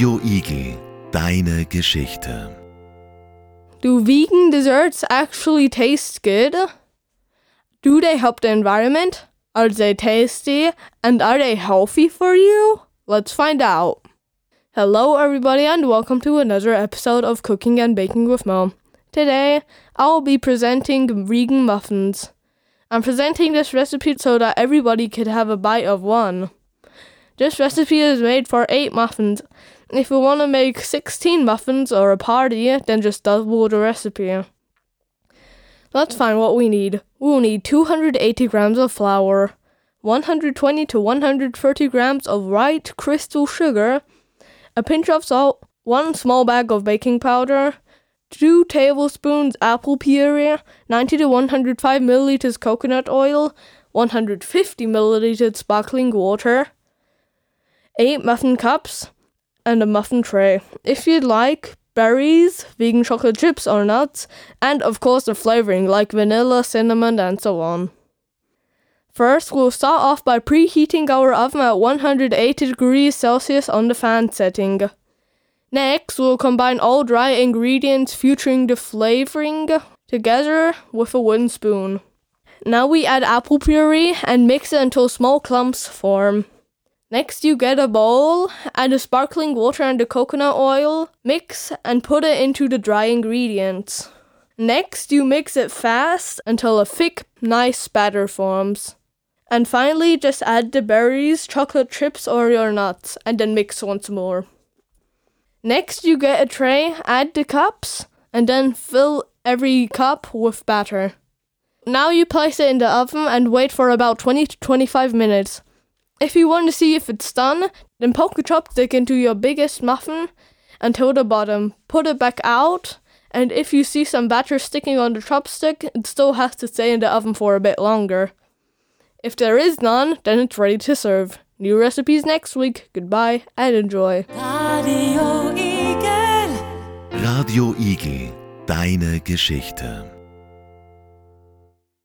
Radio Igel, deine Geschichte. Do vegan desserts actually taste good? Do they help the environment? Are they tasty? And are they healthy for you? Let's find out. Hello, everybody, and welcome to another episode of Cooking and Baking with Mo. Today, I'll be presenting vegan muffins. I'm presenting this recipe so that everybody could have a bite of one. This recipe is made for 8 muffins. If you want to make 16 muffins or a party, then just double the recipe. Let's find what we need. We will need 280 grams of flour, 120 to 130 grams of white crystal sugar, a pinch of salt, one small bag of baking powder, 2 tablespoons apple puree, 90 to 105 milliliters coconut oil, 150 milliliters sparkling water, 8 muffin cups, and a muffin tray. If you'd like, berries, vegan chocolate chips or nuts, and of course the flavoring like vanilla, cinnamon, and so on. First, we'll start off by preheating our oven at 180 degrees Celsius on the fan setting. Next, we'll combine all dry ingredients featuring the flavoring together with a wooden spoon. Now we add apple puree and mix it until small clumps form. Next, you get a bowl, add the sparkling water and the coconut oil, mix and put it into the dry ingredients. Next, you mix it fast until a thick, nice batter forms. And finally, just add the berries, chocolate chips, or your nuts, and then mix once more. Next, you get a tray, add the cups, and then fill every cup with batter. Now you place it in the oven and wait for about 20 to 25 minutes. If you want to see if it's done, then poke a chopstick into your biggest muffin until the bottom. Put it back out, and if you see some batter sticking on the chopstick, it still has to stay in the oven for a bit longer. If there is none, then it's ready to serve. New recipes next week. Goodbye and enjoy. Radio Igel, deine Geschichte.